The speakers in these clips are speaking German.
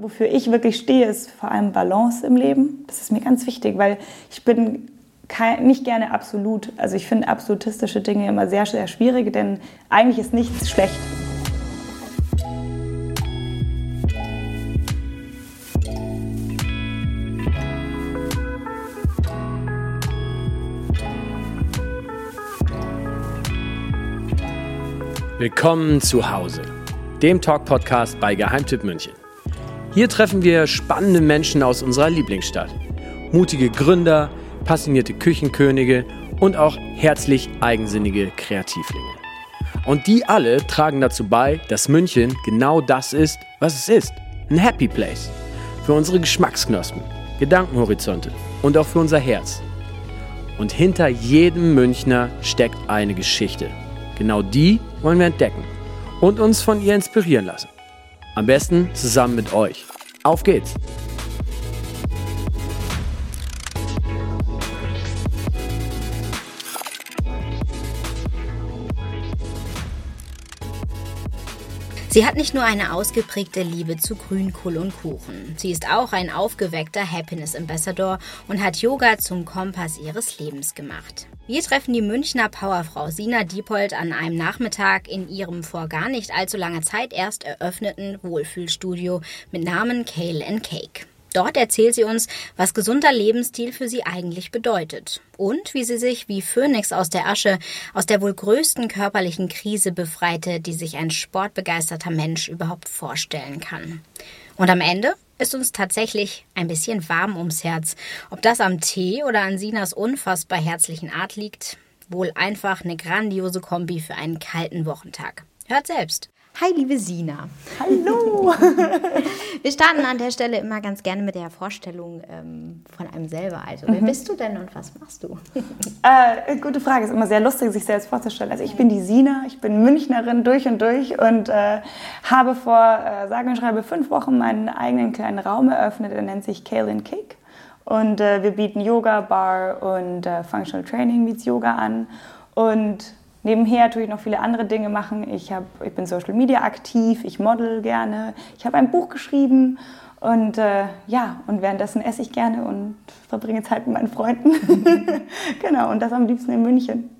wofür ich wirklich stehe, ist vor allem Balance im Leben. Das ist mir ganz wichtig, weil ich bin kein, nicht gerne absolut. Also ich finde absolutistische Dinge immer sehr, sehr schwierig, denn eigentlich ist nichts schlecht. Willkommen zu Hause, dem Talk-Podcast bei Geheimtipp München. Hier treffen wir spannende Menschen aus unserer Lieblingsstadt. Mutige Gründer, passionierte Küchenkönige und auch herzlich eigensinnige Kreativlinge. Und die alle tragen dazu bei, dass München genau das ist, was es ist. Ein Happy Place. Für unsere Geschmacksknospen, Gedankenhorizonte und auch für unser Herz. Und hinter jedem Münchner steckt eine Geschichte. Genau die wollen wir entdecken und uns von ihr inspirieren lassen. Am besten zusammen mit euch. Auf geht's! Sie hat nicht nur eine ausgeprägte Liebe zu Grünkohl und Kuchen. Sie ist auch ein aufgeweckter Happiness Ambassador und hat Yoga zum Kompass ihres Lebens gemacht. Wir treffen die Münchner Powerfrau Sina Diepold an einem Nachmittag in ihrem vor gar nicht allzu langer Zeit erst eröffneten Wohlfühlstudio mit Namen Kale and Cake. Dort erzählt sie uns, was gesunder Lebensstil für sie eigentlich bedeutet und wie sie sich wie Phönix aus der Asche aus der wohl größten körperlichen Krise befreite, die sich ein sportbegeisterter Mensch überhaupt vorstellen kann. Und am Ende ist uns tatsächlich ein bisschen warm ums Herz. Ob das am Tee oder an Sinas unfassbar herzlichen Art liegt, wohl einfach eine grandiose Kombi für einen kalten Wochentag. Hört selbst. Hi, liebe Sina. Hallo. Wir starten an der Stelle immer ganz gerne mit der Vorstellung ähm, von einem selber. Also, wer mhm. bist du denn und was machst du? Äh, gute Frage. Ist immer sehr lustig, sich selbst vorzustellen. Also, ich bin die Sina, ich bin Münchnerin durch und durch und äh, habe vor, äh, sage und schreibe, fünf Wochen meinen eigenen kleinen Raum eröffnet. Der nennt sich and Cake. Und äh, wir bieten Yoga, Bar und äh, Functional Training meets Yoga an. Und Nebenher tue ich noch viele andere Dinge machen. Ich, hab, ich bin Social Media aktiv, ich model gerne, ich habe ein Buch geschrieben und äh, ja, und währenddessen esse ich gerne und verbringe Zeit mit meinen Freunden. genau, und das am liebsten in München.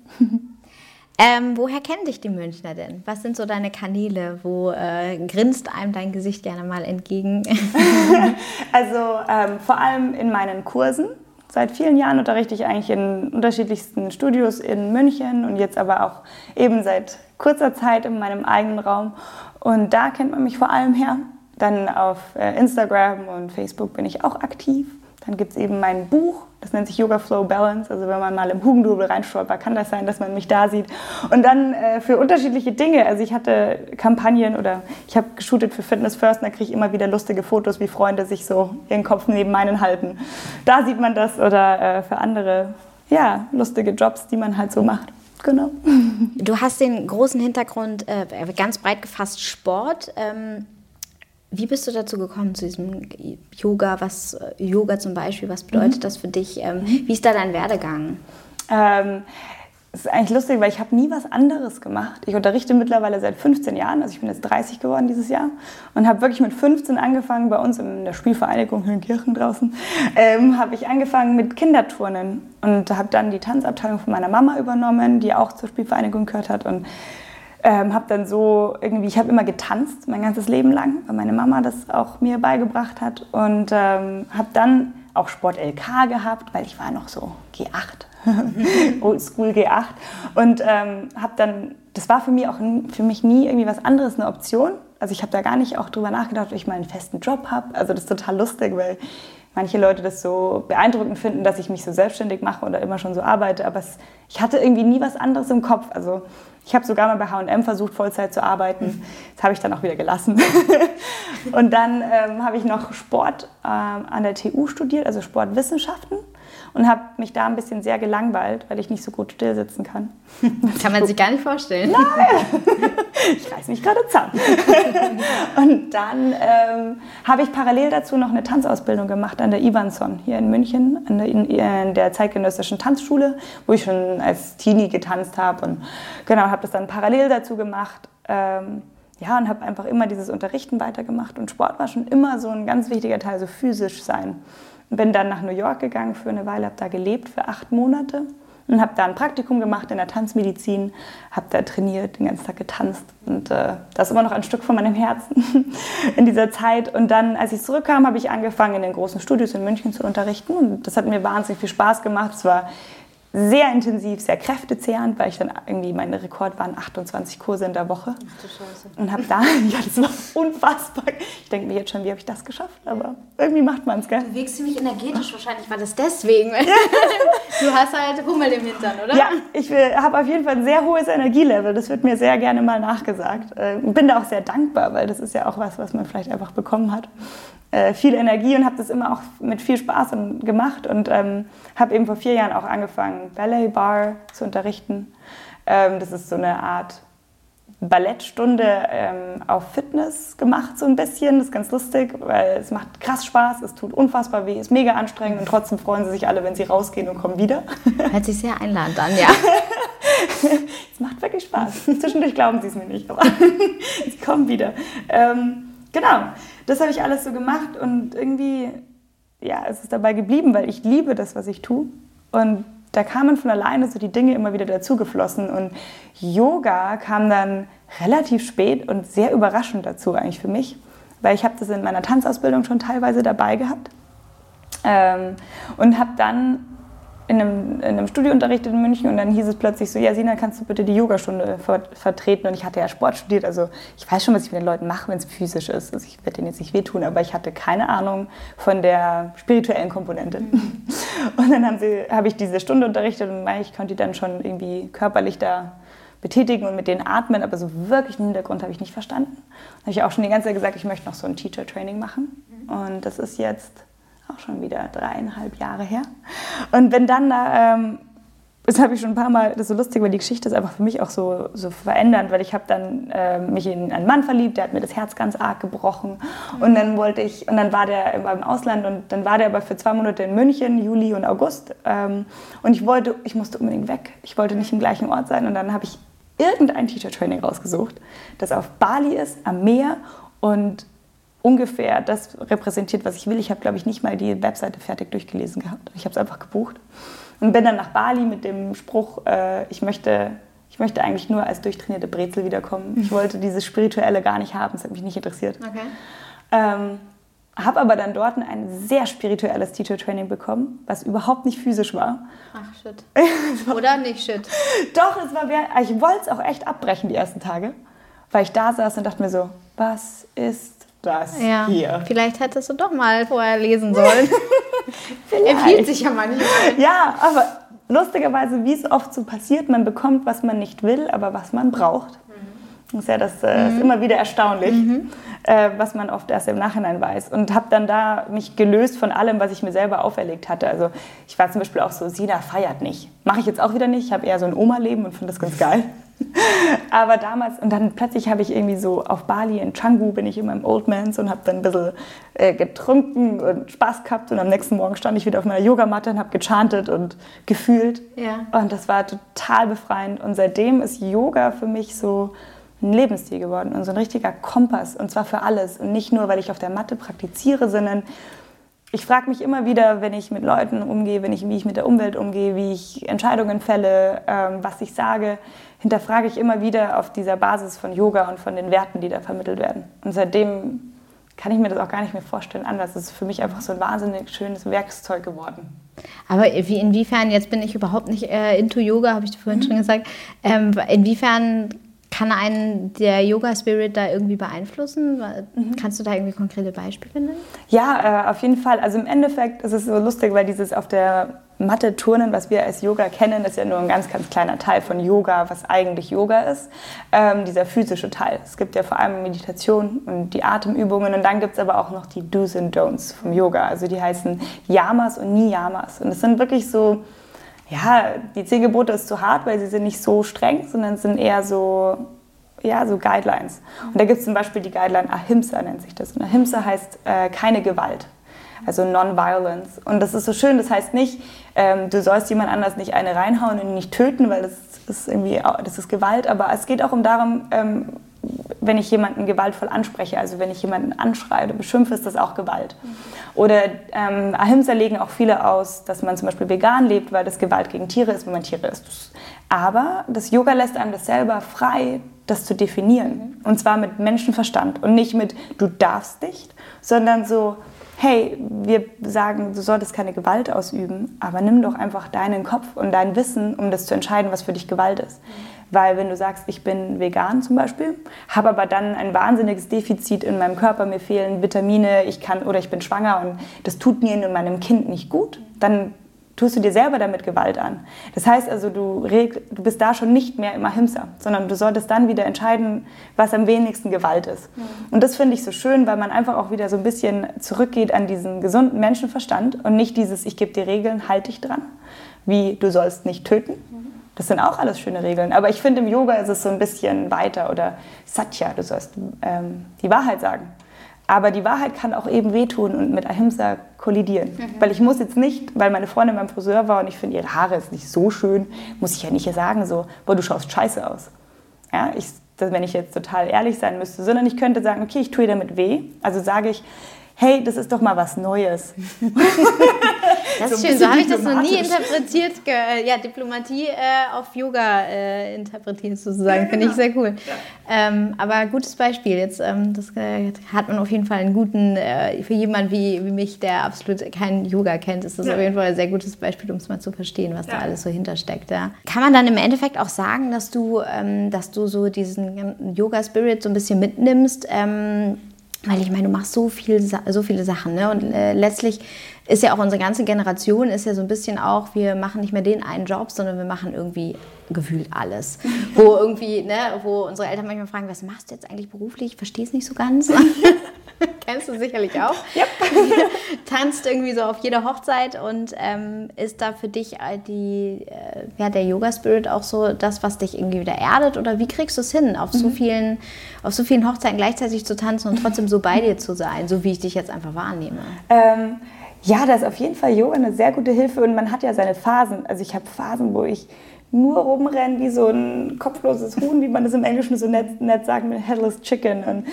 Ähm, woher kennen dich die Münchner denn? Was sind so deine Kanäle? Wo äh, grinst einem dein Gesicht gerne mal entgegen? also ähm, vor allem in meinen Kursen. Seit vielen Jahren unterrichte ich eigentlich in unterschiedlichsten Studios in München und jetzt aber auch eben seit kurzer Zeit in meinem eigenen Raum. Und da kennt man mich vor allem her. Dann auf äh, Instagram und Facebook bin ich auch aktiv. Dann gibt es eben mein Buch, das nennt sich Yoga Flow Balance. Also wenn man mal im Hugendubel reinstolpert, kann das sein, dass man mich da sieht. Und dann äh, für unterschiedliche Dinge. Also ich hatte Kampagnen oder ich habe geshootet für Fitness First und da kriege ich immer wieder lustige Fotos, wie Freunde sich so ihren Kopf neben meinen halten. Da sieht man das oder äh, für andere, ja, lustige Jobs, die man halt so macht. Genau. Du hast den großen Hintergrund, äh, ganz breit gefasst, Sport. Ähm wie bist du dazu gekommen, zu diesem Yoga? Was Yoga zum Beispiel, was bedeutet mhm. das für dich? Ähm, wie ist da dein Werdegang? Ähm, es ist eigentlich lustig, weil ich habe nie was anderes gemacht. Ich unterrichte mittlerweile seit 15 Jahren, also ich bin jetzt 30 geworden dieses Jahr und habe wirklich mit 15 angefangen, bei uns in der Spielvereinigung in Kirchen draußen, ähm, habe ich angefangen mit Kinderturnen und habe dann die Tanzabteilung von meiner Mama übernommen, die auch zur Spielvereinigung gehört hat und ähm, habe dann so irgendwie, ich habe immer getanzt mein ganzes Leben lang, weil meine Mama das auch mir beigebracht hat und ähm, habe dann auch Sport LK gehabt, weil ich war noch so G8, Oldschool G8 und ähm, habe dann, das war für mich auch für mich nie irgendwie was anderes eine Option. Also ich habe da gar nicht auch drüber nachgedacht, ob ich mal einen festen Job habe. Also das ist total lustig, weil manche Leute das so beeindruckend finden, dass ich mich so selbstständig mache oder immer schon so arbeite. Aber es, ich hatte irgendwie nie was anderes im Kopf. Also ich habe sogar mal bei H&M versucht, Vollzeit zu arbeiten. Das habe ich dann auch wieder gelassen. und dann ähm, habe ich noch Sport ähm, an der TU studiert, also Sportwissenschaften und habe mich da ein bisschen sehr gelangweilt, weil ich nicht so gut still sitzen kann. Kann man sich gar nicht vorstellen. Nein, ich reiß mich gerade zusammen. und dann ähm, habe ich parallel dazu noch eine Tanzausbildung gemacht an der Ivanson hier in München, der, in, der zeitgenössischen Tanzschule, wo ich schon als Teenie getanzt habe und genau, habe das dann parallel dazu gemacht. Ähm, ja, und habe einfach immer dieses Unterrichten weitergemacht. Und Sport war schon immer so ein ganz wichtiger Teil, so physisch sein. Bin dann nach New York gegangen für eine Weile, habe da gelebt für acht Monate und habe da ein Praktikum gemacht in der Tanzmedizin, habe da trainiert, den ganzen Tag getanzt und äh, das ist immer noch ein Stück von meinem Herzen in dieser Zeit. Und dann, als ich zurückkam, habe ich angefangen, in den großen Studios in München zu unterrichten und das hat mir wahnsinnig viel Spaß gemacht. Es war sehr intensiv, sehr kräftezehrend, weil ich dann irgendwie, mein Rekord waren 28 Kurse in der Woche. Ach du Scheiße. Und habe da, ja, das war unfassbar. Ich denke mir jetzt schon, wie habe ich das geschafft? Aber irgendwie macht man es, gell? Du wirkst ziemlich energetisch, wahrscheinlich war das deswegen. du hast halt Hummel im Hintern, oder? Ja, ich habe auf jeden Fall ein sehr hohes Energielevel. Das wird mir sehr gerne mal nachgesagt. Äh, bin da auch sehr dankbar, weil das ist ja auch was, was man vielleicht einfach bekommen hat. Äh, viel Energie und habe das immer auch mit viel Spaß gemacht und ähm, habe eben vor vier Jahren auch angefangen, Ballet Bar zu unterrichten. Ähm, das ist so eine Art Ballettstunde ähm, auf Fitness gemacht, so ein bisschen. Das ist ganz lustig, weil es macht krass Spaß, es tut unfassbar weh, ist mega anstrengend und trotzdem freuen sie sich alle, wenn sie rausgehen und kommen wieder. Hört sich sehr einladend an, ja. es macht wirklich Spaß. Zwischendurch glauben sie es mir nicht, aber sie kommen wieder. Ähm, genau das habe ich alles so gemacht und irgendwie, ja, es ist dabei geblieben, weil ich liebe das, was ich tue. Und da kamen von alleine so die Dinge immer wieder dazugeflossen. Und Yoga kam dann relativ spät und sehr überraschend dazu eigentlich für mich, weil ich habe das in meiner Tanzausbildung schon teilweise dabei gehabt ähm, und habe dann in einem, in einem Studio unterrichtet in München und dann hieß es plötzlich so, ja Sina, kannst du bitte die Yogastunde ver vertreten? Und ich hatte ja Sport studiert, also ich weiß schon, was ich mit den Leuten mache, wenn es physisch ist. Also ich werde denen jetzt nicht wehtun, aber ich hatte keine Ahnung von der spirituellen Komponente. Mhm. Und dann habe hab ich diese Stunde unterrichtet und ich konnte die dann schon irgendwie körperlich da betätigen und mit denen atmen, aber so wirklich den Hintergrund habe ich nicht verstanden. Da habe ich auch schon die ganze Zeit gesagt, ich möchte noch so ein Teacher-Training machen. Mhm. Und das ist jetzt auch schon wieder dreieinhalb Jahre her. Und wenn dann da, ähm, das habe ich schon ein paar Mal, das ist so lustig, weil die Geschichte ist einfach für mich auch so, so verändernd, weil ich habe dann äh, mich in einen Mann verliebt, der hat mir das Herz ganz arg gebrochen mhm. und dann wollte ich, und dann war der im Ausland und dann war der aber für zwei Monate in München, Juli und August ähm, und ich wollte, ich musste unbedingt weg, ich wollte nicht im gleichen Ort sein und dann habe ich irgendein Teacher-Training rausgesucht, das auf Bali ist, am Meer und ungefähr das repräsentiert, was ich will. Ich habe, glaube ich, nicht mal die Webseite fertig durchgelesen gehabt. Ich habe es einfach gebucht und bin dann nach Bali mit dem Spruch, äh, ich, möchte, ich möchte eigentlich nur als durchtrainierte Brezel wiederkommen. Ich wollte dieses Spirituelle gar nicht haben, es hat mich nicht interessiert. Okay. Ähm, habe aber dann dort ein sehr spirituelles Teacher-Training bekommen, was überhaupt nicht physisch war. Ach, shit. Oder nicht shit? Doch, es war, ich wollte es auch echt abbrechen die ersten Tage, weil ich da saß und dachte mir so, was ist das ja, hier. Vielleicht hättest du doch mal vorher lesen sollen. Empfiehlt sich ja manchmal. Ja, aber lustigerweise, wie es oft so passiert, man bekommt, was man nicht will, aber was man braucht. Mhm. Das ist ja das äh, mhm. ist immer wieder erstaunlich, mhm. äh, was man oft erst im Nachhinein weiß. Und habe dann da mich gelöst von allem, was ich mir selber auferlegt hatte. Also ich war zum Beispiel auch so, Sina feiert nicht. Mache ich jetzt auch wieder nicht. Ich habe eher so ein Oma-Leben und finde das ganz geil. Aber damals, und dann plötzlich habe ich irgendwie so auf Bali in Canggu bin ich in meinem Old Mans und habe dann ein bisschen äh, getrunken und Spaß gehabt. Und am nächsten Morgen stand ich wieder auf meiner Yogamatte und habe gechantet und gefühlt. Ja. Und das war total befreiend. Und seitdem ist Yoga für mich so ein Lebensstil geworden und so ein richtiger Kompass. Und zwar für alles. Und nicht nur, weil ich auf der Matte praktiziere, sondern ich frage mich immer wieder, wenn ich mit Leuten umgehe, wenn ich, wie ich mit der Umwelt umgehe, wie ich Entscheidungen fälle, ähm, was ich sage, hinterfrage ich immer wieder auf dieser Basis von Yoga und von den Werten, die da vermittelt werden. Und seitdem kann ich mir das auch gar nicht mehr vorstellen anders. Es ist für mich einfach so ein wahnsinnig schönes Werkzeug geworden. Aber wie, inwiefern, jetzt bin ich überhaupt nicht äh, into Yoga, habe ich vorhin mhm. schon gesagt, ähm, inwiefern kann einen der Yoga-Spirit da irgendwie beeinflussen? Mhm. Kannst du da irgendwie konkrete Beispiele nennen? Ja, äh, auf jeden Fall. Also im Endeffekt ist es so lustig, weil dieses auf der Matte turnen, was wir als Yoga kennen, ist ja nur ein ganz, ganz kleiner Teil von Yoga, was eigentlich Yoga ist. Ähm, dieser physische Teil. Es gibt ja vor allem Meditation und die Atemübungen und dann gibt es aber auch noch die Do's and Don'ts vom Yoga. Also die heißen Yamas und Niyamas. Und es sind wirklich so ja, die zehn Gebote ist zu hart, weil sie sind nicht so streng, sondern sind eher so, ja, so Guidelines. Und da gibt es zum Beispiel die Guideline Ahimsa, nennt sich das. Und Ahimsa heißt äh, keine Gewalt, also Non-Violence. Und das ist so schön, das heißt nicht, ähm, du sollst jemand anders nicht eine reinhauen und ihn nicht töten, weil das ist irgendwie, das ist Gewalt, aber es geht auch um darum, ähm, wenn ich jemanden gewaltvoll anspreche, also wenn ich jemanden anschreie oder beschimpfe, ist das auch Gewalt. Oder ähm, Ahimsa legen auch viele aus, dass man zum Beispiel vegan lebt, weil das Gewalt gegen Tiere ist, wenn man Tiere isst. Aber das Yoga lässt einem das selber frei, das zu definieren. Und zwar mit Menschenverstand und nicht mit du darfst nicht, sondern so, hey, wir sagen, du solltest keine Gewalt ausüben, aber nimm doch einfach deinen Kopf und dein Wissen, um das zu entscheiden, was für dich Gewalt ist. Weil wenn du sagst, ich bin vegan zum Beispiel, habe aber dann ein wahnsinniges Defizit in meinem Körper, mir fehlen Vitamine, ich kann oder ich bin schwanger und das tut mir und meinem Kind nicht gut, dann tust du dir selber damit Gewalt an. Das heißt also, du, du bist da schon nicht mehr immer Himsa, sondern du solltest dann wieder entscheiden, was am wenigsten Gewalt ist. Mhm. Und das finde ich so schön, weil man einfach auch wieder so ein bisschen zurückgeht an diesen gesunden Menschenverstand und nicht dieses, ich gebe dir Regeln, halte dich dran, wie du sollst nicht töten. Mhm das sind auch alles schöne Regeln. Aber ich finde, im Yoga ist es so ein bisschen weiter. Oder Satya, du sollst ähm, die Wahrheit sagen. Aber die Wahrheit kann auch eben wehtun und mit Ahimsa kollidieren. Mhm. Weil ich muss jetzt nicht, weil meine Freundin beim Friseur war und ich finde, ihre Haare ist nicht so schön, muss ich ja nicht sagen so, boah, du schaust scheiße aus. Ja, ich, wenn ich jetzt total ehrlich sein müsste, sondern ich könnte sagen, okay, ich tue damit weh. Also sage ich, hey, das ist doch mal was Neues. Das ist so schön, so habe ich das noch nie interpretiert. Ja, Diplomatie äh, auf Yoga äh, interpretieren sozusagen, ja, finde ich genau. sehr cool. Ja. Ähm, aber gutes Beispiel. Jetzt, ähm, das äh, hat man auf jeden Fall einen guten, äh, für jemanden wie, wie mich, der absolut kein Yoga kennt, ist das ja. auf jeden Fall ein sehr gutes Beispiel, um es mal zu verstehen, was da alles so hintersteckt. Ja. Kann man dann im Endeffekt auch sagen, dass du, ähm, dass du so diesen Yoga-Spirit so ein bisschen mitnimmst? Weil ich meine, du machst so, viel, so viele Sachen. Ne? Und äh, letztlich ist ja auch unsere ganze Generation, ist ja so ein bisschen auch, wir machen nicht mehr den einen Job, sondern wir machen irgendwie gefühlt alles. wo irgendwie, ne, wo unsere Eltern manchmal fragen, was machst du jetzt eigentlich beruflich? Ich verstehe es nicht so ganz. Kennst du sicherlich auch. Yep. Tanzt irgendwie so auf jeder Hochzeit und ähm, ist da für dich die, äh, ja, der Yoga-Spirit auch so das, was dich irgendwie wieder erdet? Oder wie kriegst du es hin, auf, mhm. so vielen, auf so vielen Hochzeiten gleichzeitig zu tanzen und trotzdem so bei dir zu sein, so wie ich dich jetzt einfach wahrnehme? Ähm, ja, da ist auf jeden Fall Yoga eine sehr gute Hilfe und man hat ja seine Phasen. Also ich habe Phasen, wo ich nur rumrenne wie so ein kopfloses Huhn, wie man das im Englischen so nett, nett sagt, mit Headless Chicken und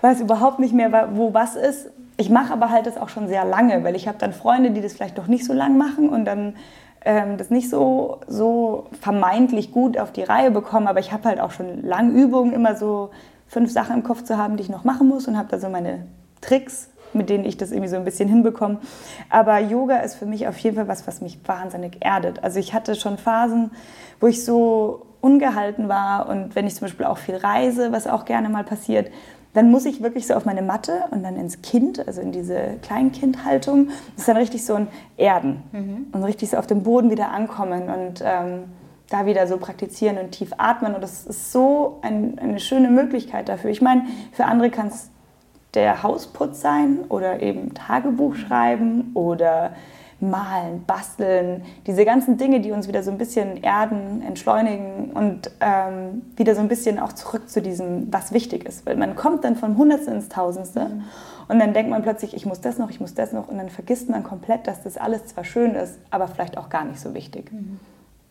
weiß überhaupt nicht mehr, wo was ist. Ich mache aber halt das auch schon sehr lange, weil ich habe dann Freunde, die das vielleicht doch nicht so lang machen und dann ähm, das nicht so, so vermeintlich gut auf die Reihe bekommen. Aber ich habe halt auch schon lange Übungen, immer so fünf Sachen im Kopf zu haben, die ich noch machen muss und habe da so meine Tricks, mit denen ich das irgendwie so ein bisschen hinbekomme. Aber Yoga ist für mich auf jeden Fall was, was mich wahnsinnig erdet. Also ich hatte schon Phasen, wo ich so ungehalten war und wenn ich zum Beispiel auch viel reise, was auch gerne mal passiert, dann muss ich wirklich so auf meine Matte und dann ins Kind, also in diese Kleinkindhaltung. Das ist dann richtig so ein Erden mhm. und richtig so auf dem Boden wieder ankommen und ähm, da wieder so praktizieren und tief atmen. Und das ist so ein, eine schöne Möglichkeit dafür. Ich meine, für andere kann es der Hausputz sein oder eben Tagebuch schreiben oder malen, basteln, diese ganzen Dinge, die uns wieder so ein bisschen erden, entschleunigen und ähm, wieder so ein bisschen auch zurück zu diesem, was wichtig ist. Weil man kommt dann vom Hundertste ins Tausendste mhm. und dann denkt man plötzlich, ich muss das noch, ich muss das noch und dann vergisst man komplett, dass das alles zwar schön ist, aber vielleicht auch gar nicht so wichtig. Mhm.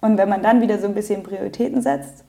Und wenn man dann wieder so ein bisschen Prioritäten setzt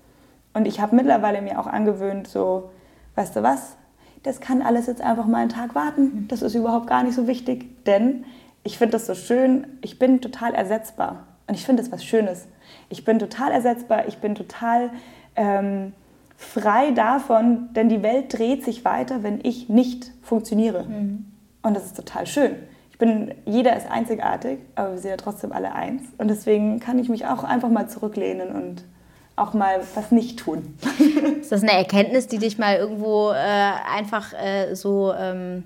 und ich habe mittlerweile mir auch angewöhnt, so, weißt du was, das kann alles jetzt einfach mal einen Tag warten, mhm. das ist überhaupt gar nicht so wichtig, denn ich finde das so schön, ich bin total ersetzbar. Und ich finde das was Schönes. Ich bin total ersetzbar, ich bin total ähm, frei davon, denn die Welt dreht sich weiter, wenn ich nicht funktioniere. Mhm. Und das ist total schön. Ich bin, jeder ist einzigartig, aber wir sind ja trotzdem alle eins. Und deswegen kann ich mich auch einfach mal zurücklehnen und auch mal was nicht tun. ist das eine Erkenntnis, die dich mal irgendwo äh, einfach äh, so ähm,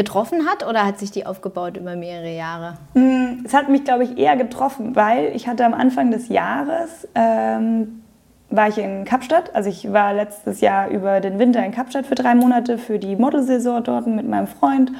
getroffen hat oder hat sich die aufgebaut über mehrere Jahre? Mm, es hat mich, glaube ich, eher getroffen, weil ich hatte am Anfang des Jahres, ähm, war ich in Kapstadt. Also ich war letztes Jahr über den Winter in Kapstadt für drei Monate für die Modelsaison dort mit meinem Freund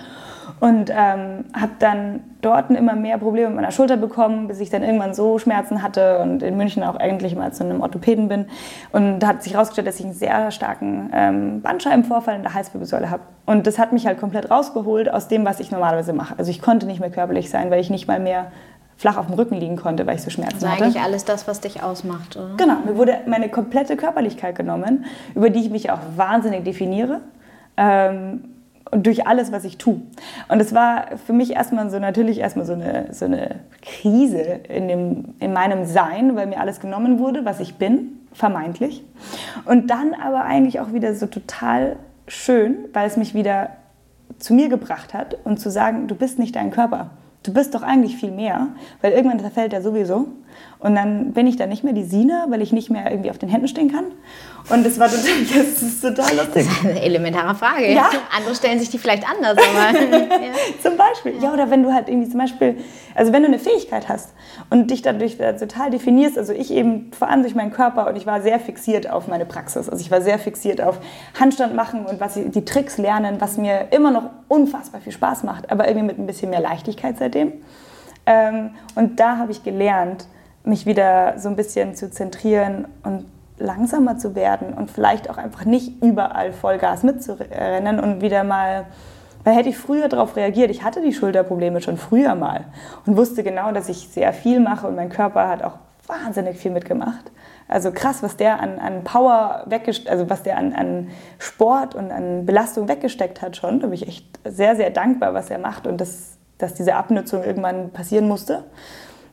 und ähm, habe dann dort immer mehr Probleme mit meiner Schulter bekommen, bis ich dann irgendwann so Schmerzen hatte und in München auch eigentlich mal zu einem Orthopäden bin. Und da hat sich herausgestellt, dass ich einen sehr starken ähm, Bandscheibenvorfall in der Halswirbelsäule habe. Und das hat mich halt komplett rausgeholt aus dem, was ich normalerweise mache. Also ich konnte nicht mehr körperlich sein, weil ich nicht mal mehr flach auf dem Rücken liegen konnte, weil ich so Schmerzen also hatte. eigentlich alles das, was dich ausmacht, oder? Genau, mir wurde meine komplette Körperlichkeit genommen, über die ich mich auch wahnsinnig definiere. Ähm, und durch alles, was ich tue. Und es war für mich erstmal so natürlich erstmal so eine, so eine Krise in, dem, in meinem Sein, weil mir alles genommen wurde, was ich bin, vermeintlich. Und dann aber eigentlich auch wieder so total schön, weil es mich wieder zu mir gebracht hat und zu sagen, du bist nicht dein Körper. Du bist doch eigentlich viel mehr, weil irgendwann zerfällt er sowieso. Und dann bin ich dann nicht mehr die Sina, weil ich nicht mehr irgendwie auf den Händen stehen kann. Und das war total, das ist total lustig. Das ist eine elementare Frage. Ja. Andere stellen sich die vielleicht anders, aber. ja. Zum Beispiel. Ja, oder wenn du halt irgendwie zum Beispiel, also wenn du eine Fähigkeit hast und dich dadurch total definierst, also ich eben vor allem durch meinen Körper und ich war sehr fixiert auf meine Praxis. Also ich war sehr fixiert auf Handstand machen und was die Tricks lernen, was mir immer noch unfassbar viel Spaß macht, aber irgendwie mit ein bisschen mehr Leichtigkeit seitdem. Ähm, und da habe ich gelernt, mich wieder so ein bisschen zu zentrieren und langsamer zu werden und vielleicht auch einfach nicht überall Vollgas mitzurennen und wieder mal, weil hätte ich früher darauf reagiert, ich hatte die Schulterprobleme schon früher mal und wusste genau, dass ich sehr viel mache und mein Körper hat auch wahnsinnig viel mitgemacht. Also krass, was der an, an Power weggesteckt, also was der an, an Sport und an Belastung weggesteckt hat schon. Da bin ich echt sehr, sehr dankbar, was er macht und das, dass diese Abnutzung irgendwann passieren musste.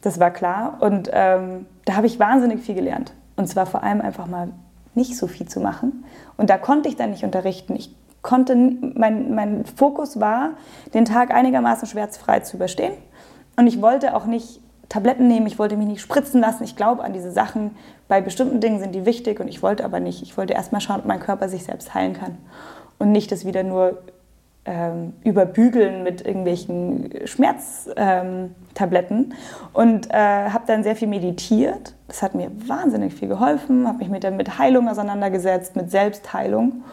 Das war klar. Und ähm, da habe ich wahnsinnig viel gelernt. Und zwar vor allem einfach mal nicht so viel zu machen. Und da konnte ich dann nicht unterrichten. Ich konnte, mein, mein Fokus war, den Tag einigermaßen schmerzfrei zu überstehen. Und ich wollte auch nicht Tabletten nehmen, ich wollte mich nicht spritzen lassen. Ich glaube an diese Sachen. Bei bestimmten Dingen sind die wichtig und ich wollte aber nicht. Ich wollte erst mal schauen, ob mein Körper sich selbst heilen kann. Und nicht das wieder nur ähm, überbügeln mit irgendwelchen Schmerztabletten. Und äh, habe dann sehr viel meditiert. Das hat mir wahnsinnig viel geholfen. Habe mich mit, mit Heilung auseinandergesetzt, mit Selbstheilung.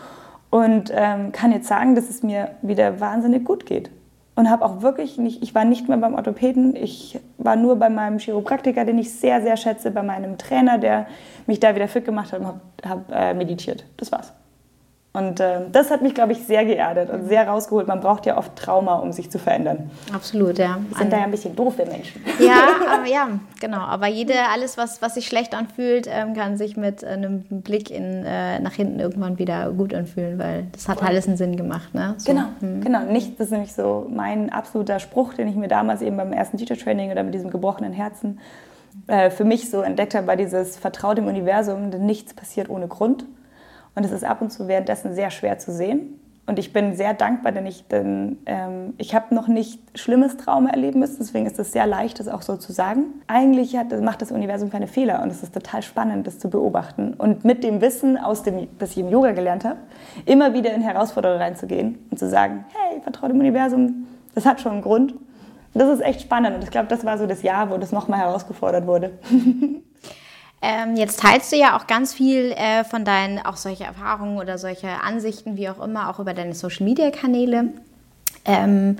Und ähm, kann jetzt sagen, dass es mir wieder wahnsinnig gut geht. Und habe auch wirklich nicht, ich war nicht mehr beim Orthopäden, ich war nur bei meinem Chiropraktiker, den ich sehr, sehr schätze, bei meinem Trainer, der mich da wieder fit gemacht hat und habe hab, äh, meditiert. Das war's. Und äh, das hat mich, glaube ich, sehr geerdet und sehr rausgeholt. Man braucht ja oft Trauma, um sich zu verändern. Absolut, ja. Wir sind da ja ein bisschen doofe Menschen. Ja, aber ja, genau. Aber jede, alles, was, was sich schlecht anfühlt, ähm, kann sich mit einem Blick in, äh, nach hinten irgendwann wieder gut anfühlen, weil das hat alles einen Sinn gemacht. Ne? So. Genau, hm. genau. Nicht, das ist nämlich so mein absoluter Spruch, den ich mir damals eben beim ersten Teacher-Training oder mit diesem gebrochenen Herzen äh, für mich so entdeckt habe, war dieses Vertraut im Universum, denn nichts passiert ohne Grund. Und es ist ab und zu währenddessen sehr schwer zu sehen. Und ich bin sehr dankbar, denn ich, ähm, ich habe noch nicht schlimmes Trauma erleben müssen. Deswegen ist es sehr leicht, das auch so zu sagen. Eigentlich hat, macht das Universum keine Fehler und es ist total spannend, das zu beobachten. Und mit dem Wissen, aus dem, das ich im Yoga gelernt habe, immer wieder in Herausforderungen reinzugehen und zu sagen, hey, vertraue dem Universum, das hat schon einen Grund. Das ist echt spannend und ich glaube, das war so das Jahr, wo das nochmal herausgefordert wurde. Ähm, jetzt teilst du ja auch ganz viel äh, von deinen, auch solche Erfahrungen oder solche Ansichten, wie auch immer, auch über deine Social-Media-Kanäle. Ähm,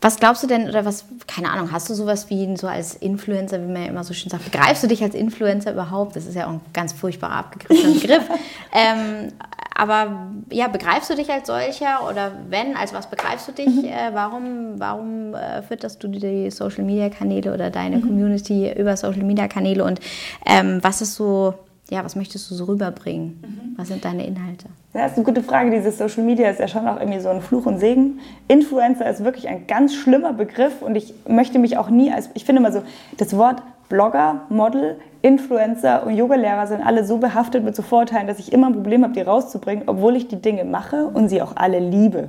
was glaubst du denn, oder was, keine Ahnung, hast du sowas wie so als Influencer, wie man ja immer so schön sagt, begreifst du dich als Influencer überhaupt? Das ist ja auch ein ganz furchtbarer abgegriffener Begriff. ähm, aber ja, begreifst du dich als solcher oder wenn, als was begreifst du dich? Mhm. Äh, warum warum äh, fütterst du die Social Media Kanäle oder deine mhm. Community über Social Media Kanäle und ähm, was ist so, ja, was möchtest du so rüberbringen? Mhm. Was sind deine Inhalte? Das ist eine gute Frage. Dieses Social Media ist ja schon auch irgendwie so ein Fluch und Segen. Influencer ist wirklich ein ganz schlimmer Begriff und ich möchte mich auch nie als, ich finde immer so, das Wort Blogger, Model, Influencer und Yogalehrer sind alle so behaftet mit so Vorteilen, dass ich immer ein Problem habe, die rauszubringen, obwohl ich die Dinge mache und sie auch alle liebe.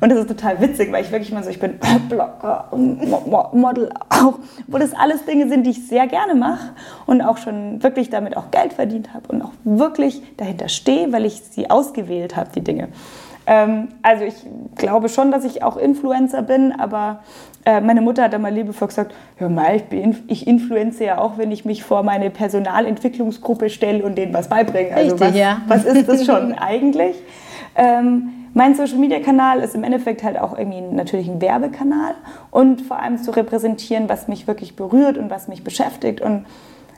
Und das ist total witzig, weil ich wirklich immer so, ich bin Blogger Model auch, wo das alles Dinge sind, die ich sehr gerne mache und auch schon wirklich damit auch Geld verdient habe und auch wirklich dahinter stehe, weil ich sie ausgewählt habe, die Dinge. Ähm, also ich glaube schon, dass ich auch Influencer bin, aber äh, meine Mutter hat einmal liebevoll gesagt, hör mal, ich, bin, ich influenze ja auch, wenn ich mich vor meine Personalentwicklungsgruppe stelle und denen was beibringe. Also Richtig, was, ja. was ist das schon eigentlich? Ähm, mein Social Media Kanal ist im Endeffekt halt auch irgendwie natürlich ein Werbekanal und vor allem zu repräsentieren, was mich wirklich berührt und was mich beschäftigt und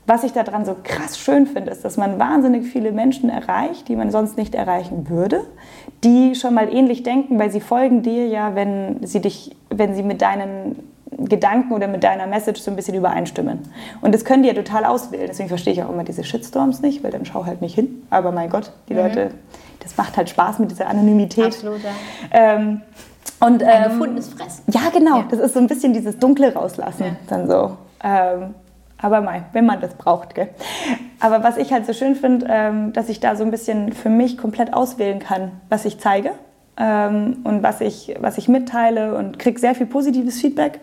was ich daran so krass schön finde, ist, dass man wahnsinnig viele Menschen erreicht, die man sonst nicht erreichen würde, die schon mal ähnlich denken, weil sie folgen dir ja, wenn sie dich, wenn sie mit deinen Gedanken oder mit deiner Message so ein bisschen übereinstimmen. Und das können die ja total auswählen. Deswegen verstehe ich auch immer diese Shitstorms nicht, weil dann schau halt nicht hin. Aber mein Gott, die mhm. Leute, das macht halt Spaß mit dieser Anonymität. Absolut, ja. Ähm, und, ähm, Ein gefundenes Fressen. Ja, genau. Ja. Das ist so ein bisschen dieses Dunkle rauslassen. Ja. Dann so. Ähm, aber mal, wenn man das braucht. Gell? Aber was ich halt so schön finde, ähm, dass ich da so ein bisschen für mich komplett auswählen kann, was ich zeige ähm, und was ich, was ich mitteile und kriege sehr viel positives Feedback.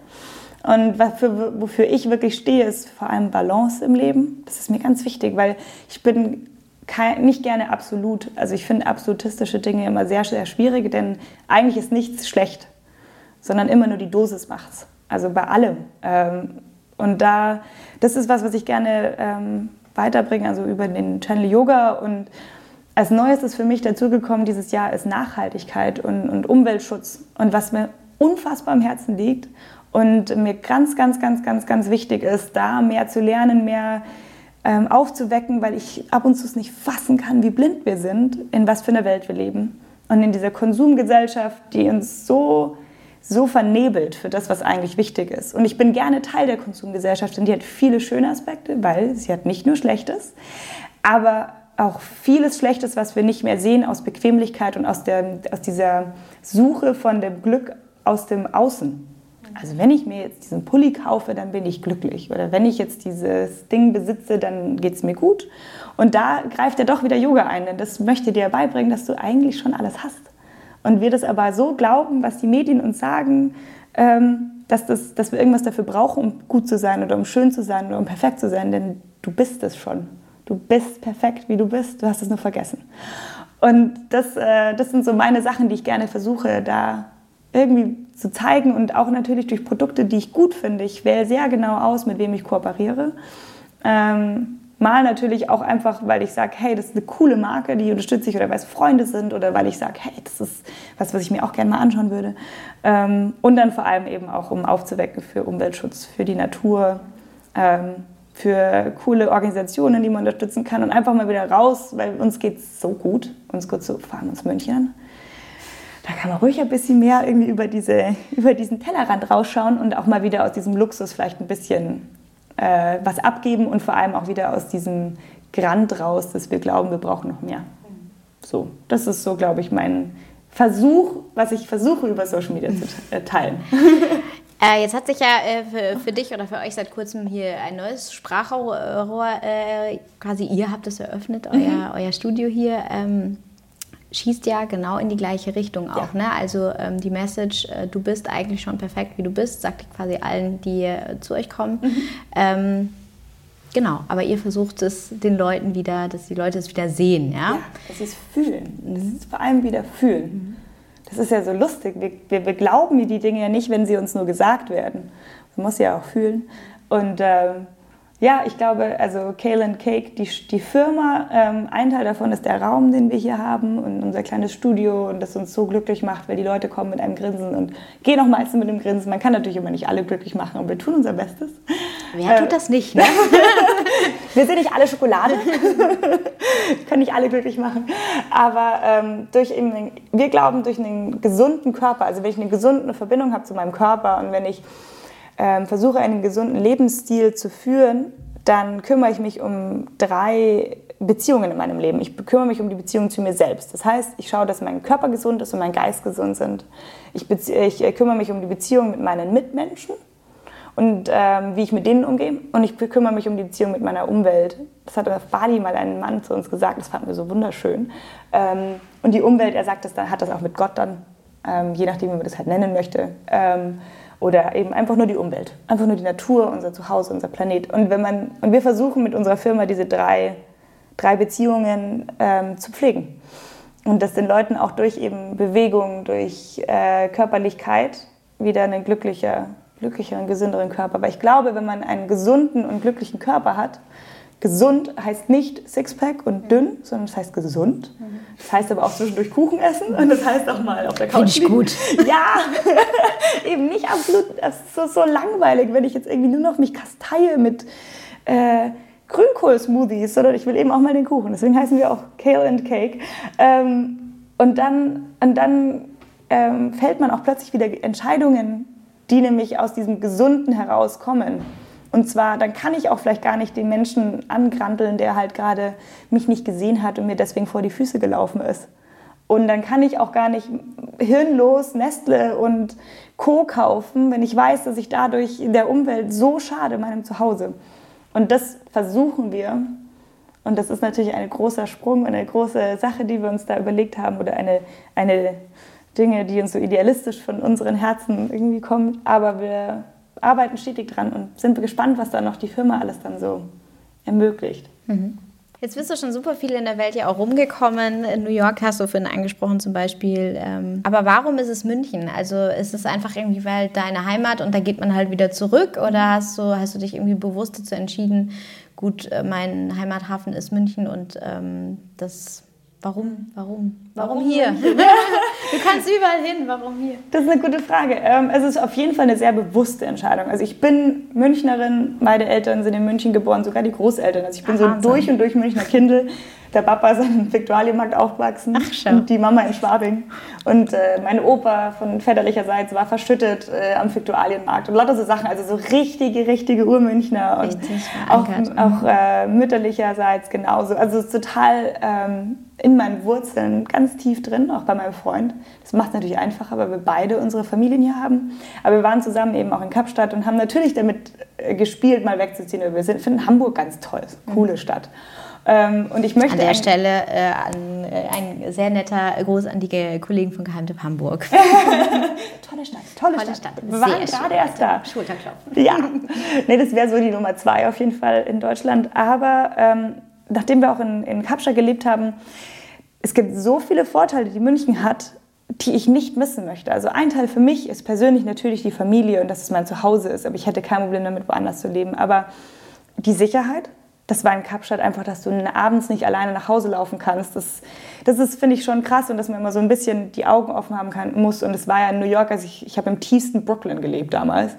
Und wofür, wofür ich wirklich stehe, ist vor allem Balance im Leben. Das ist mir ganz wichtig, weil ich bin kein, nicht gerne absolut. Also ich finde absolutistische Dinge immer sehr, sehr schwierig, denn eigentlich ist nichts schlecht, sondern immer nur die Dosis macht's. Also bei allem. Ähm, und da, das ist was, was ich gerne ähm, weiterbringe, also über den Channel Yoga. Und als Neues ist für mich dazugekommen dieses Jahr ist Nachhaltigkeit und, und Umweltschutz. Und was mir unfassbar am Herzen liegt und mir ganz, ganz, ganz, ganz, ganz wichtig ist, da mehr zu lernen, mehr ähm, aufzuwecken, weil ich ab und zu es nicht fassen kann, wie blind wir sind, in was für einer Welt wir leben. Und in dieser Konsumgesellschaft, die uns so so vernebelt für das, was eigentlich wichtig ist. Und ich bin gerne Teil der Konsumgesellschaft, denn die hat viele schöne Aspekte, weil sie hat nicht nur Schlechtes, aber auch vieles Schlechtes, was wir nicht mehr sehen aus Bequemlichkeit und aus, der, aus dieser Suche von dem Glück aus dem Außen. Also wenn ich mir jetzt diesen Pulli kaufe, dann bin ich glücklich. Oder wenn ich jetzt dieses Ding besitze, dann geht es mir gut. Und da greift ja doch wieder Yoga ein, denn das möchte dir beibringen, dass du eigentlich schon alles hast. Und wir das aber so glauben, was die Medien uns sagen, ähm, dass, das, dass wir irgendwas dafür brauchen, um gut zu sein oder um schön zu sein oder um perfekt zu sein, denn du bist es schon. Du bist perfekt, wie du bist, du hast es nur vergessen. Und das, äh, das sind so meine Sachen, die ich gerne versuche, da irgendwie zu zeigen und auch natürlich durch Produkte, die ich gut finde. Ich wähle sehr genau aus, mit wem ich kooperiere. Ähm, Mal natürlich auch einfach, weil ich sage, hey, das ist eine coole Marke, die unterstütze ich oder weil es Freunde sind oder weil ich sage, hey, das ist was, was ich mir auch gerne mal anschauen würde. Ähm, und dann vor allem eben auch, um aufzuwecken für Umweltschutz, für die Natur, ähm, für coole Organisationen, die man unterstützen kann und einfach mal wieder raus, weil uns geht es so gut. Uns gut zu fahren uns München. Da kann man ruhig ein bisschen mehr irgendwie über, diese, über diesen Tellerrand rausschauen und auch mal wieder aus diesem Luxus vielleicht ein bisschen äh, was abgeben und vor allem auch wieder aus diesem Grand raus, dass wir glauben, wir brauchen noch mehr. So, das ist so, glaube ich, mein Versuch, was ich versuche über Social Media zu äh, teilen. Äh, jetzt hat sich ja äh, für, für, dich oder für euch seit kurzem hier ein neues Sprachrohr, äh, quasi ihr habt es eröffnet, euer, mhm. euer Studio hier. Ähm, schießt ja genau in die gleiche Richtung auch. Ja. Ne? Also ähm, die Message, äh, du bist eigentlich schon perfekt, wie du bist, sagt quasi allen, die äh, zu euch kommen. Mhm. Ähm, genau, aber ihr versucht es den Leuten wieder, dass die Leute es wieder sehen. Ja, ja das ist fühlen. Das ist vor allem wieder fühlen. Mhm. Das ist ja so lustig. Wir, wir, wir, glauben die Dinge ja nicht, wenn sie uns nur gesagt werden. Man muss ja auch fühlen. Und ähm, ja, ich glaube, also Kale and Cake, die, die Firma, ähm, ein Teil davon ist der Raum, den wir hier haben und unser kleines Studio und das uns so glücklich macht, weil die Leute kommen mit einem Grinsen und gehen auch meistens mit einem Grinsen. Man kann natürlich immer nicht alle glücklich machen, aber wir tun unser Bestes. Wer tut äh, das nicht? Ne? wir sind nicht alle Schokolade, können nicht alle glücklich machen, aber ähm, durch eben, wir glauben durch einen gesunden Körper, also wenn ich eine gesunde Verbindung habe zu meinem Körper und wenn ich ähm, versuche, einen gesunden Lebensstil zu führen, dann kümmere ich mich um drei Beziehungen in meinem Leben. Ich kümmere mich um die Beziehung zu mir selbst. Das heißt, ich schaue, dass mein Körper gesund ist und mein Geist gesund sind. Ich, ich äh, kümmere mich um die Beziehung mit meinen Mitmenschen und ähm, wie ich mit denen umgehe. Und ich kümmere mich um die Beziehung mit meiner Umwelt. Das hat auf Bali mal ein Mann zu uns gesagt, das fanden wir so wunderschön. Ähm, und die Umwelt, er sagt, das, hat das auch mit Gott dann, ähm, je nachdem, wie man das halt nennen möchte. Oder eben einfach nur die Umwelt, einfach nur die Natur, unser Zuhause, unser Planet. Und, wenn man, und wir versuchen mit unserer Firma diese drei, drei Beziehungen ähm, zu pflegen. Und das den Leuten auch durch eben Bewegung, durch äh, Körperlichkeit wieder einen glücklicher, glücklicheren, gesünderen Körper. Weil ich glaube, wenn man einen gesunden und glücklichen Körper hat, Gesund heißt nicht Sixpack und dünn, sondern es heißt gesund. Das heißt aber auch zwischendurch Kuchen essen und das heißt auch mal auf der Couch liegen. gut. Ja, eben nicht absolut, das ist so, so langweilig, wenn ich jetzt irgendwie nur noch mich kasteie mit äh, Grünkohl-Smoothies, sondern ich will eben auch mal den Kuchen. Deswegen heißen wir auch Kale and Cake. Ähm, und dann, und dann ähm, fällt man auch plötzlich wieder Entscheidungen die nämlich aus diesem Gesunden herauskommen. Und zwar, dann kann ich auch vielleicht gar nicht den Menschen angranteln, der halt gerade mich nicht gesehen hat und mir deswegen vor die Füße gelaufen ist. Und dann kann ich auch gar nicht hirnlos Nestle und Co. kaufen, wenn ich weiß, dass ich dadurch der Umwelt so schade, meinem Zuhause. Und das versuchen wir. Und das ist natürlich ein großer Sprung eine große Sache, die wir uns da überlegt haben oder eine, eine Dinge, die uns so idealistisch von unseren Herzen irgendwie kommen. Aber wir arbeiten stetig dran und sind gespannt, was da noch die Firma alles dann so ermöglicht. Mhm. Jetzt bist du schon super viel in der Welt ja auch rumgekommen. In New York hast du vorhin angesprochen zum Beispiel. Ähm, aber warum ist es München? Also ist es einfach irgendwie weil deine Heimat und da geht man halt wieder zurück? Oder hast du, hast du dich irgendwie bewusst dazu entschieden, gut, äh, mein Heimathafen ist München und ähm, das Warum? Warum? Warum, Warum hier? du kannst überall hin. Warum hier? Das ist eine gute Frage. Ähm, es ist auf jeden Fall eine sehr bewusste Entscheidung. Also ich bin Münchnerin, beide Eltern sind in München geboren, sogar die Großeltern. Also ich bin Ach, so durch und durch Münchner Kindel. Der Papa ist am Viktualienmarkt aufgewachsen Ach, und die Mama in Schwabing. Und äh, mein Opa von väterlicherseits war verschüttet äh, am Viktualienmarkt. Und lauter so Sachen, also so richtige, richtige Urmünchner. Und Richtig, auch, auch äh, mütterlicherseits genauso. Also total ähm, in meinen Wurzeln ganz tief drin, auch bei meinem Freund. Das macht es natürlich einfacher, weil wir beide unsere Familien hier haben. Aber wir waren zusammen eben auch in Kapstadt und haben natürlich damit äh, gespielt, mal wegzuziehen. Wir finden Hamburg ganz toll, coole mhm. Stadt. Ähm, und ich möchte an der Stelle äh, an, äh, ein sehr netter Gruß an die Kollegen von Geheimtipp Hamburg. tolle Stadt, tolle, tolle Stadt. Stadt. Wir waren gerade erst da. Schulterklopfen. Ja, nee, das wäre so die Nummer zwei auf jeden Fall in Deutschland. Aber ähm, nachdem wir auch in, in Kapstadt gelebt haben, es gibt so viele Vorteile, die München hat, die ich nicht missen möchte. Also ein Teil für mich ist persönlich natürlich die Familie und dass es mein Zuhause ist, aber ich hätte kein Problem damit, woanders zu leben. Aber die Sicherheit, das war in Kapstadt einfach, dass du abends nicht alleine nach Hause laufen kannst. Das, das ist, finde ich, schon krass und dass man immer so ein bisschen die Augen offen haben kann, muss. Und es war ja in New York, also ich, ich habe im tiefsten Brooklyn gelebt damals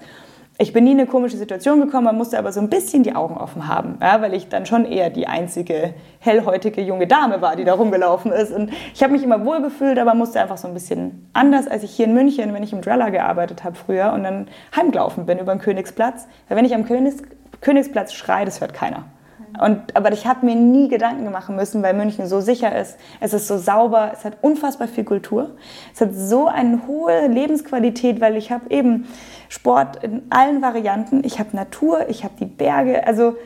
ich bin nie in eine komische Situation gekommen, man musste aber so ein bisschen die Augen offen haben, ja, weil ich dann schon eher die einzige hellhäutige junge Dame war, die da rumgelaufen ist. Und ich habe mich immer wohl gefühlt, aber musste einfach so ein bisschen anders, als ich hier in München, wenn ich im Dreller gearbeitet habe früher und dann heimgelaufen bin über den Königsplatz. Weil wenn ich am Königs Königsplatz schreie, das hört keiner. Und, aber ich habe mir nie Gedanken machen müssen, weil München so sicher ist. Es ist so sauber, es hat unfassbar viel Kultur. Es hat so eine hohe Lebensqualität, weil ich habe eben Sport in allen Varianten. Ich habe Natur, ich habe die Berge. Also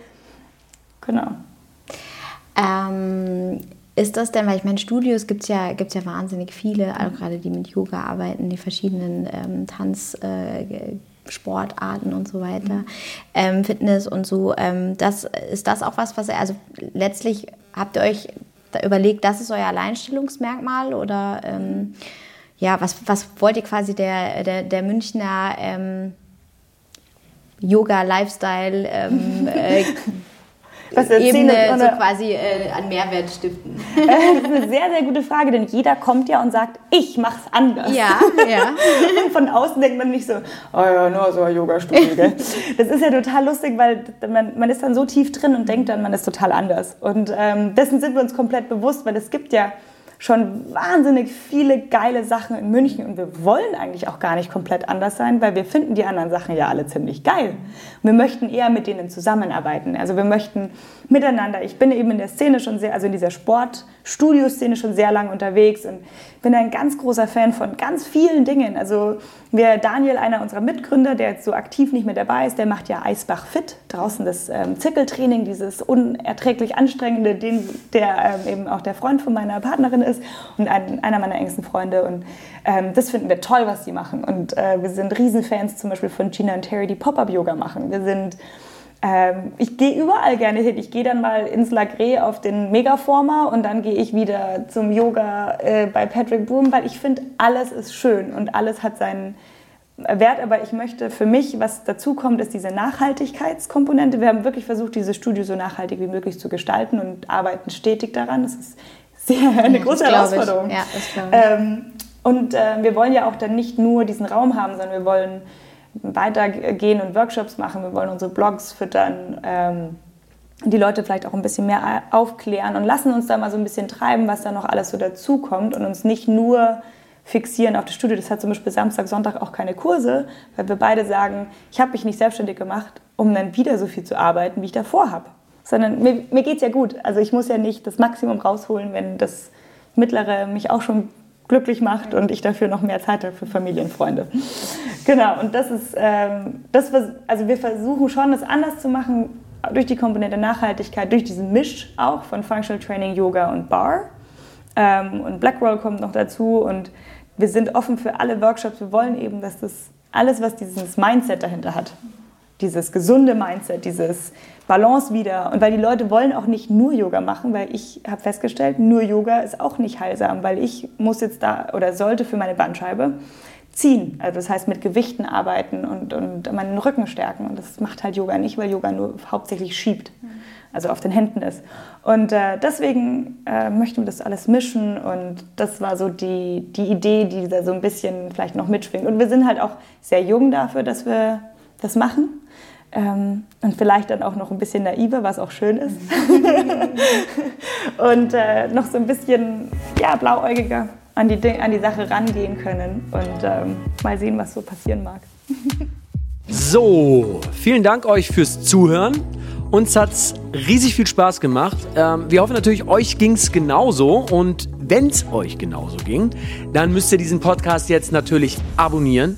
genau. Ähm, ist das denn, weil ich meine, Studios gibt es ja, gibt's ja wahnsinnig viele, auch gerade die mit Yoga arbeiten, die verschiedenen ähm, Tanz. Äh, Sportarten und so weiter, mhm. ähm, Fitness und so. Ähm, das, ist das auch was, was ihr, also letztlich habt ihr euch da überlegt, das ist euer Alleinstellungsmerkmal oder ähm, ja, was, was wollt ihr quasi der, der, der Münchner ähm, Yoga-Lifestyle ähm, äh, was Ebene so quasi äh, an Mehrwert stiften? das ist eine sehr, sehr gute Frage, denn jeder kommt ja und sagt, ich mach's anders. Ja, ja. und von außen denkt man nicht so, oh ja, nur so ein Yoga-Studio. das ist ja total lustig, weil man, man ist dann so tief drin und denkt dann, man ist total anders. Und ähm, dessen sind wir uns komplett bewusst, weil es gibt ja schon wahnsinnig viele geile Sachen in München und wir wollen eigentlich auch gar nicht komplett anders sein, weil wir finden die anderen Sachen ja alle ziemlich geil. Wir möchten eher mit denen zusammenarbeiten. Also wir möchten miteinander. Ich bin eben in der Szene schon sehr, also in dieser Sportstudio-Szene schon sehr lange unterwegs und bin ein ganz großer Fan von ganz vielen Dingen. Also wir, Daniel, einer unserer Mitgründer, der jetzt so aktiv nicht mehr dabei ist, der macht ja Eisbach Fit, draußen das ähm, Zirkeltraining, dieses unerträglich anstrengende, den, der ähm, eben auch der Freund von meiner Partnerin ist und ein, einer meiner engsten Freunde. Und ähm, das finden wir toll, was die machen. Und äh, wir sind Riesenfans zum Beispiel von Gina und Terry, die Pop-Up-Yoga machen. Wir sind ähm, ich gehe überall gerne hin. Ich gehe dann mal ins Lagré auf den Megaformer und dann gehe ich wieder zum Yoga äh, bei Patrick Broom, weil ich finde, alles ist schön und alles hat seinen Wert. Aber ich möchte für mich, was dazu kommt, ist diese Nachhaltigkeitskomponente. Wir haben wirklich versucht, dieses Studio so nachhaltig wie möglich zu gestalten und arbeiten stetig daran. Das ist sehr eine große Herausforderung. Ja, ähm, und äh, wir wollen ja auch dann nicht nur diesen Raum haben, sondern wir wollen weitergehen und Workshops machen. Wir wollen unsere Blogs füttern, ähm, die Leute vielleicht auch ein bisschen mehr aufklären und lassen uns da mal so ein bisschen treiben, was da noch alles so dazukommt und uns nicht nur fixieren auf das Studio. Das hat zum Beispiel Samstag, Sonntag auch keine Kurse, weil wir beide sagen, ich habe mich nicht selbstständig gemacht, um dann wieder so viel zu arbeiten, wie ich davor habe. Sondern mir, mir geht es ja gut. Also ich muss ja nicht das Maximum rausholen, wenn das Mittlere mich auch schon glücklich macht und ich dafür noch mehr Zeit habe für Familie und Freunde. Genau, und das ist, ähm, das, also wir versuchen schon, das anders zu machen, durch die Komponente Nachhaltigkeit, durch diesen Misch auch von Functional Training, Yoga und Bar. Ähm, und Blackroll kommt noch dazu und wir sind offen für alle Workshops. Wir wollen eben, dass das alles, was dieses Mindset dahinter hat, dieses gesunde Mindset, dieses Balance wieder. Und weil die Leute wollen auch nicht nur Yoga machen, weil ich habe festgestellt, nur Yoga ist auch nicht heilsam, weil ich muss jetzt da oder sollte für meine Bandscheibe ziehen. Also das heißt mit Gewichten arbeiten und, und meinen Rücken stärken. Und das macht halt Yoga nicht, weil Yoga nur hauptsächlich schiebt, also auf den Händen ist. Und äh, deswegen äh, möchten wir das alles mischen und das war so die, die Idee, die da so ein bisschen vielleicht noch mitschwingt. Und wir sind halt auch sehr jung dafür, dass wir das machen. Ähm, und vielleicht dann auch noch ein bisschen naiver, was auch schön ist. und äh, noch so ein bisschen ja, blauäugiger an die, an die Sache rangehen können und ähm, mal sehen, was so passieren mag. so, vielen Dank euch fürs Zuhören. Uns hat es riesig viel Spaß gemacht. Ähm, wir hoffen natürlich, euch ging es genauso. Und wenn es euch genauso ging, dann müsst ihr diesen Podcast jetzt natürlich abonnieren.